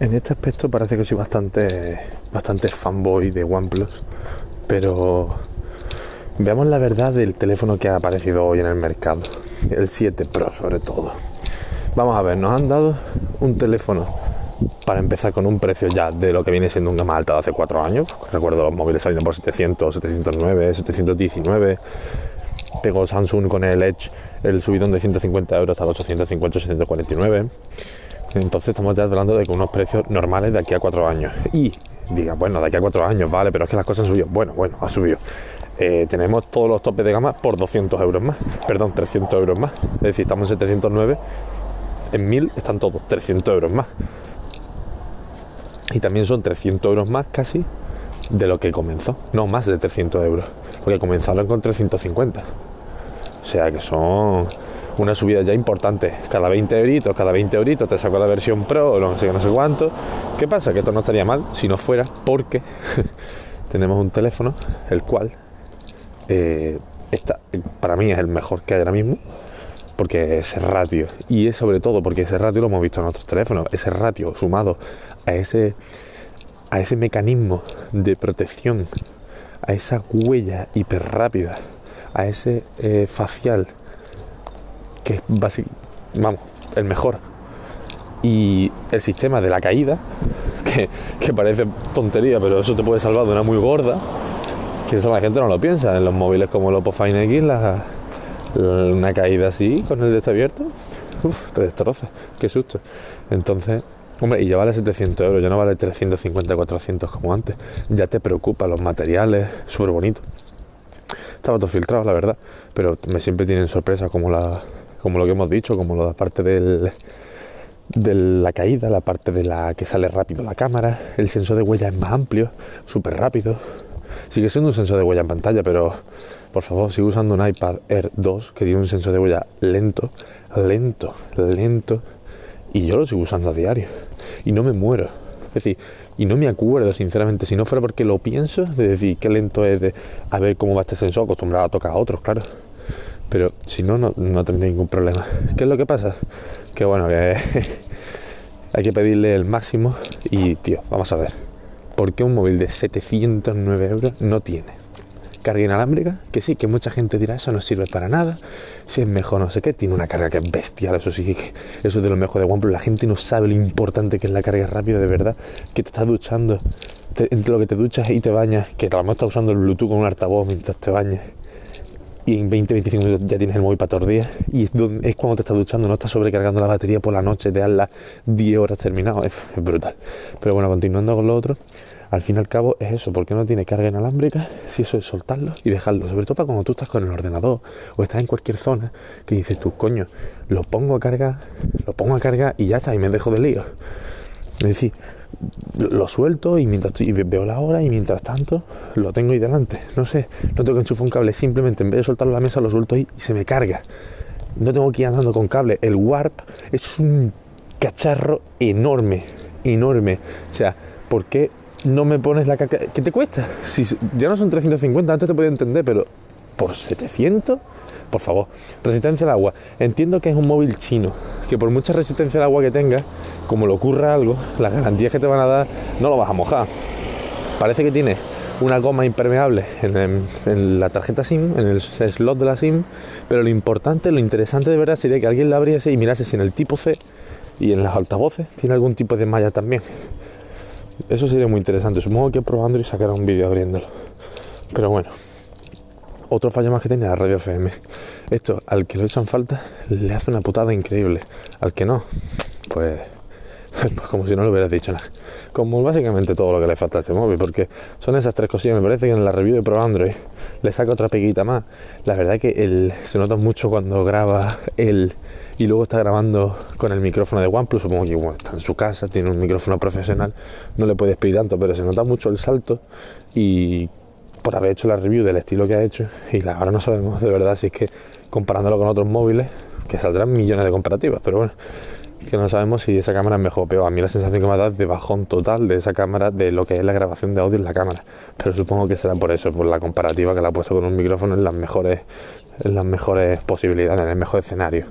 En este aspecto parece que soy bastante, bastante fanboy de OnePlus, pero veamos la verdad del teléfono que ha aparecido hoy en el mercado, el 7 Pro sobre todo. Vamos a ver, nos han dado un teléfono para empezar con un precio ya de lo que viene siendo un gama alta de hace 4 años. Recuerdo los móviles saliendo por 700, 709, 719. Pegó Samsung con el Edge el subidón de 150 euros a 850, 649. Entonces estamos ya hablando de unos precios normales de aquí a 4 años. Y diga, bueno, de aquí a 4 años, vale, pero es que las cosas han subido. Bueno, bueno, ha subido. Eh, tenemos todos los topes de gama por 200 euros más, perdón, 300 euros más. Es decir, estamos en 709 en 1000 están todos 300 euros más. Y también son 300 euros más casi de lo que comenzó. No, más de 300 euros. Porque comenzaron con 350. O sea que son una subida ya importante. Cada 20 euritos, cada 20 euritos te saco la versión Pro o no sé, no sé cuánto. ¿Qué pasa? Que esto no estaría mal si no fuera porque tenemos un teléfono el cual eh, para mí es el mejor que hay ahora mismo porque ese ratio, y es sobre todo porque ese ratio lo hemos visto en otros teléfonos, ese ratio sumado a ese, a ese mecanismo de protección, a esa huella hiper rápida, a ese eh, facial, que es básicamente, vamos, el mejor. Y el sistema de la caída, que, que, parece tontería, pero eso te puede salvar de una muy gorda, que eso la gente no lo piensa. En los móviles como el Oppo Fine X, una caída así con el desabierto, uff, te destroza, qué susto. Entonces, hombre, y ya vale 700 euros, ya no vale 350, 400 como antes. Ya te preocupa los materiales, súper bonito. Estaba todo filtrado, la verdad, pero me siempre tienen sorpresas como la como lo que hemos dicho, como la parte del de la caída, la parte de la que sale rápido la cámara, el sensor de huella es más amplio, súper rápido. Sigue siendo un sensor de huella en pantalla, pero por favor, sigo usando un iPad Air 2 que tiene un sensor de huella lento, lento, lento. Y yo lo sigo usando a diario. Y no me muero. Es decir, y no me acuerdo, sinceramente, si no fuera porque lo pienso, de decir qué lento es de a ver cómo va este sensor, acostumbrado a tocar a otros, claro. Pero si no, no, no tendría ningún problema. ¿Qué es lo que pasa? Que bueno, que hay que pedirle el máximo. Y, tío, vamos a ver. ¿Por qué un móvil de 709 euros no tiene carga inalámbrica, que sí, que mucha gente dirá eso no sirve para nada, si es mejor no sé qué, tiene una carga que es bestial, eso sí, eso es de lo mejor de OnePlus, la gente no sabe lo importante que es la carga rápida de verdad, que te estás duchando, entre lo que te duchas y te bañas, que a lo mejor estás usando el Bluetooth con un altavoz mientras te bañas, y en 20-25 minutos ya tienes el móvil para todos los días y es, es, cuando te estás duchando, no estás sobrecargando la batería por la noche, te dan las 10 horas terminado, es, es brutal. Pero bueno, continuando con lo otro, al fin y al cabo es eso, porque no tiene carga inalámbrica, si eso es soltarlo y dejarlo, sobre todo para cuando tú estás con el ordenador o estás en cualquier zona que dices tú, coño, lo pongo a cargar, lo pongo a cargar y ya está, y me dejo de lío. Es decir, lo suelto y mientras veo la hora y mientras tanto lo tengo ahí delante. No sé, no tengo que enchufar un cable, simplemente en vez de soltarlo la mesa lo suelto ahí y se me carga. No tengo que ir andando con cable. El Warp es un cacharro enorme, enorme. O sea, ¿por qué no me pones la carga? ¿Qué te cuesta? Ya no son 350, antes te podía entender, pero por 700, por favor. Resistencia al agua. Entiendo que es un móvil chino, que por mucha resistencia al agua que tenga, como le ocurra algo, las garantías que te van a dar no lo vas a mojar. Parece que tiene una goma impermeable en, la tarjeta SIM, en el slot de la SIM, pero lo importante, lo interesante de verdad sería que alguien la abriese y mirase si en el tipo C y en los altavoces tiene algún tipo de malla también. Eso sería muy interesante. Supongo que probando y sacará un vídeo abriéndolo. Pero bueno. Otro fallo más que tiene la radio FM. Esto, al que lo echan falta, le hace una putada increíble. Al que no, pues pues como si no lo hubieras dicho nada. Como básicamente todo lo que le falta a este móvil, porque son esas tres cosillas. Me parece que en la review de Pro Android le saca otra peguita más. La verdad es que se nota mucho cuando graba él y luego está grabando con el micrófono de OnePlus. Supongo que está en su casa, tiene un micrófono profesional, no le puedes pedir tanto, pero se nota mucho el salto y por haber hecho la review del estilo que ha hecho. Y ahora no sabemos de verdad si es que comparándolo con otros móviles, que saldrán millones de comparativas, pero bueno que no sabemos si esa cámara es mejor o peor. A mí la sensación que me dado es de bajón total de esa cámara, de lo que es la grabación de audio en la cámara. Pero supongo que será por eso, por la comparativa que la ha puesto con un micrófono en las mejores, en las mejores posibilidades, en el mejor escenario.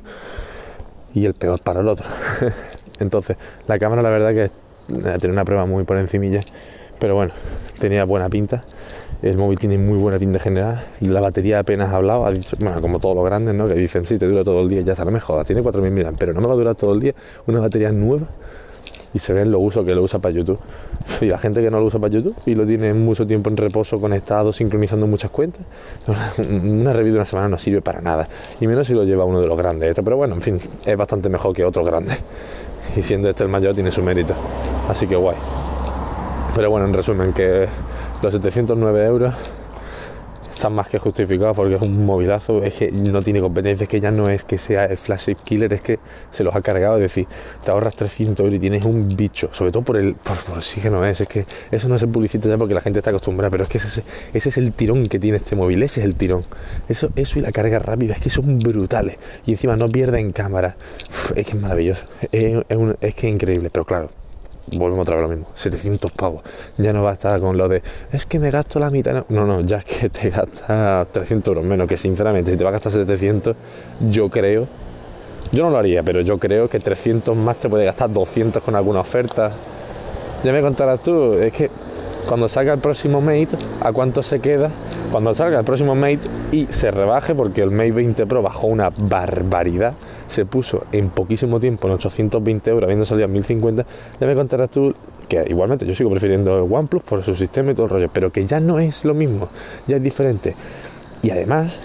Y el peor para el otro. Entonces, la cámara la verdad que Tenía una prueba muy por encimilla, pero bueno, tenía buena pinta. El móvil tiene muy buena pinta general. La batería apenas ha hablado, ha dicho, bueno, como todos los grandes, ¿no? Que dicen, sí, te dura todo el día, ya está, no me jodas, tiene 4.000 mAh, pero no me va a durar todo el día una batería nueva y se ven los usos que lo usa para YouTube. Y la gente que no lo usa para YouTube y lo tiene mucho tiempo en reposo, conectado, sincronizando muchas cuentas, una review de una semana no sirve para nada. Y menos si lo lleva uno de los grandes. Pero bueno, en fin, es bastante mejor que otros grandes. Y siendo este el mayor, tiene su mérito. Así que guay. Pero bueno, en resumen, que los 709 euros están más que justificados porque es un movilazo, es que no tiene competencia, es que ya no es que sea el flagship killer, es que se los ha cargado, es decir, te ahorras 300 euros y tienes un bicho, sobre todo por el, por, por no es, es que eso no se publicita ya porque la gente está acostumbrada, pero es que ese, ese, es el tirón que tiene este móvil, ese es el tirón, eso, eso y la carga rápida, es que son brutales. Y encima no pierden cámara, es que es maravilloso, es, es que es increíble, pero claro, volvemos otra vez lo mismo, 700 pavos. Ya no va a estar con lo de, es que me gasto la mitad. No, no, ya es que te gastas 300 euros menos, que sinceramente, si te va a gastar 700, yo creo, yo no lo haría, pero yo creo que 300 más te puede gastar 200 con alguna oferta. Ya me contarás tú, es que cuando salga el próximo Mate, ¿a cuánto se queda? Cuando salga el próximo Mate y se rebaje, porque el Mate 20 Pro bajó una barbaridad se puso en poquísimo tiempo en 820 euros, habiendo salido a 1050, ya me contarás tú que igualmente yo sigo prefiriendo el OnePlus por su sistema y todo el rollo, pero que ya no es lo mismo, ya es diferente. Y además,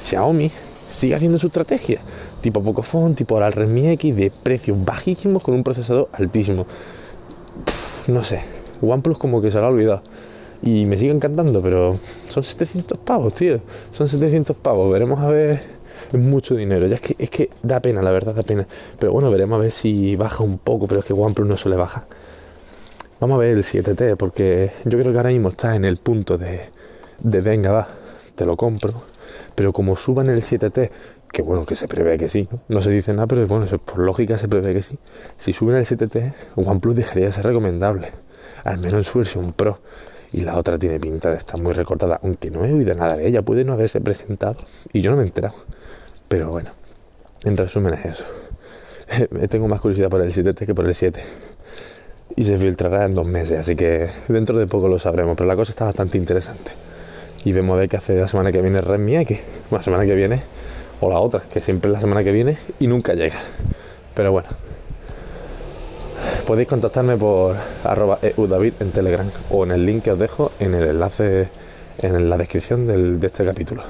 Xiaomi sigue haciendo su estrategia, tipo Pocophone, tipo ahora el Redmi X, de precios bajísimos con un procesador altísimo. no sé, OnePlus como que se lo ha olvidado. Y me sigue encantando, pero son 700 pavos, tío. Son 700 pavos. Veremos a ver es mucho dinero. Ya es que, es que da pena, la verdad, da pena. Pero bueno, veremos a ver si baja un poco, pero es que OnePlus no suele bajar. Vamos a ver el 7T, porque yo creo que ahora mismo está en el punto de, de venga, va, te lo compro. Pero como suban el 7T, que bueno, que se prevé que sí, ¿no? se dice nada, pero bueno, por lógica se prevé que sí. Si suben el 7T, OnePlus dejaría de ser recomendable, al menos en su versión Pro. Y la otra tiene pinta de estar muy recortada, aunque no he oído nada de ella, puede no haberse presentado y yo no me he enterado. Pero bueno, en resumen es eso. Tengo más curiosidad por el 7T que por el 7. Y se filtrará en dos meses, así que dentro de poco lo sabremos. Pero la cosa está bastante interesante. Y vemos a ver qué hace la semana que viene Redmi X. La semana que viene, o la otra, que siempre es la semana que viene y nunca llega. Pero bueno, podéis contactarme por arroba eudavid en Telegram o en el link que os dejo en el enlace en la descripción de este capítulo.